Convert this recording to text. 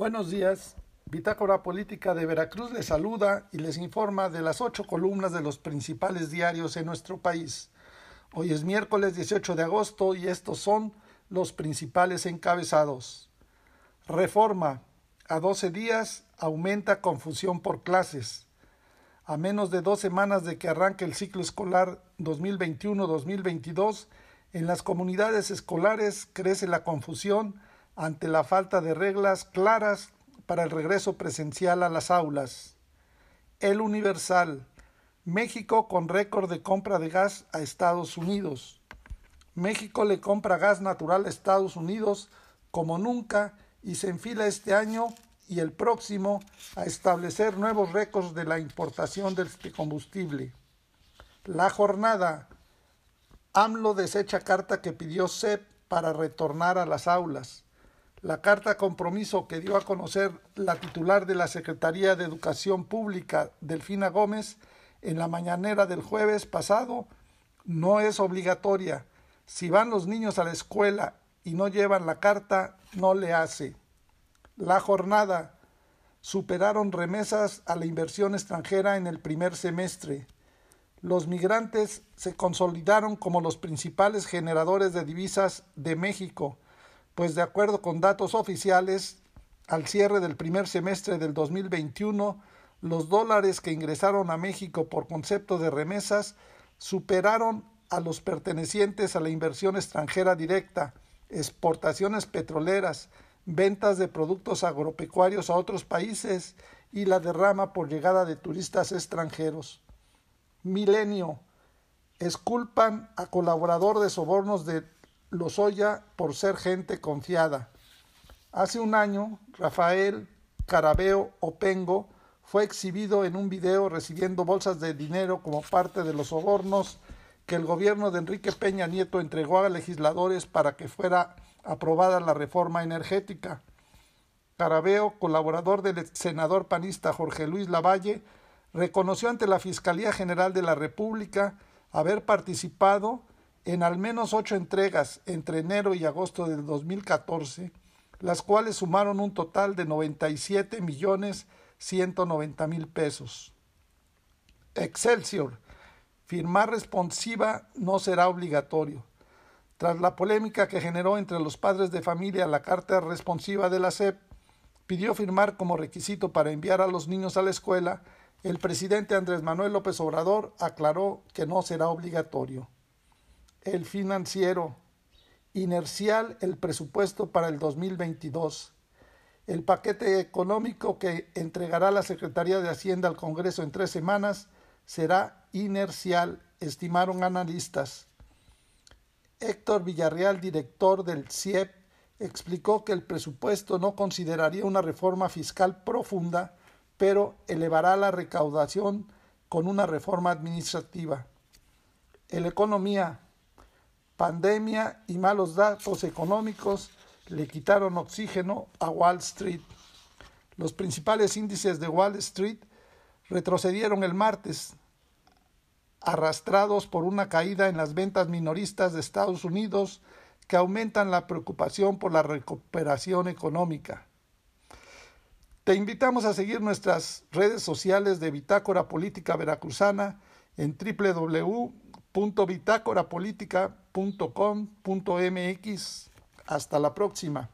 Buenos días. Bitácora Política de Veracruz les saluda y les informa de las ocho columnas de los principales diarios en nuestro país. Hoy es miércoles 18 de agosto y estos son los principales encabezados. Reforma. A 12 días aumenta confusión por clases. A menos de dos semanas de que arranque el ciclo escolar 2021-2022, en las comunidades escolares crece la confusión ante la falta de reglas claras para el regreso presencial a las aulas. El Universal. México con récord de compra de gas a Estados Unidos. México le compra gas natural a Estados Unidos como nunca y se enfila este año y el próximo a establecer nuevos récords de la importación de este combustible. La jornada. AMLO desecha carta que pidió CEP para retornar a las aulas. La carta compromiso que dio a conocer la titular de la Secretaría de Educación Pública, Delfina Gómez, en la mañanera del jueves pasado, no es obligatoria. Si van los niños a la escuela y no llevan la carta, no le hace. La jornada. Superaron remesas a la inversión extranjera en el primer semestre los migrantes se consolidaron como los principales generadores de divisas de México, pues de acuerdo con datos oficiales, al cierre del primer semestre del 2021, los dólares que ingresaron a México por concepto de remesas superaron a los pertenecientes a la inversión extranjera directa, exportaciones petroleras, ventas de productos agropecuarios a otros países y la derrama por llegada de turistas extranjeros. Milenio. Esculpan a colaborador de sobornos de Lozoya por ser gente confiada. Hace un año, Rafael Carabeo Opengo fue exhibido en un video recibiendo bolsas de dinero como parte de los sobornos que el gobierno de Enrique Peña Nieto entregó a legisladores para que fuera aprobada la reforma energética. Carabeo, colaborador del senador panista Jorge Luis Lavalle, reconoció ante la Fiscalía General de la República haber participado en al menos ocho entregas entre enero y agosto del 2014, las cuales sumaron un total de 97 millones 190 mil pesos. Excelsior. Firmar responsiva no será obligatorio. Tras la polémica que generó entre los padres de familia la carta responsiva de la SEP, pidió firmar como requisito para enviar a los niños a la escuela el presidente Andrés Manuel López Obrador aclaró que no será obligatorio. El financiero. Inercial el presupuesto para el 2022. El paquete económico que entregará la Secretaría de Hacienda al Congreso en tres semanas será inercial, estimaron analistas. Héctor Villarreal, director del CIEP, explicó que el presupuesto no consideraría una reforma fiscal profunda pero elevará la recaudación con una reforma administrativa. El economía, pandemia y malos datos económicos le quitaron oxígeno a Wall Street. Los principales índices de Wall Street retrocedieron el martes, arrastrados por una caída en las ventas minoristas de Estados Unidos que aumentan la preocupación por la recuperación económica. Te invitamos a seguir nuestras redes sociales de Bitácora Política Veracruzana en www.bitácorapolítica.com.mx. Hasta la próxima.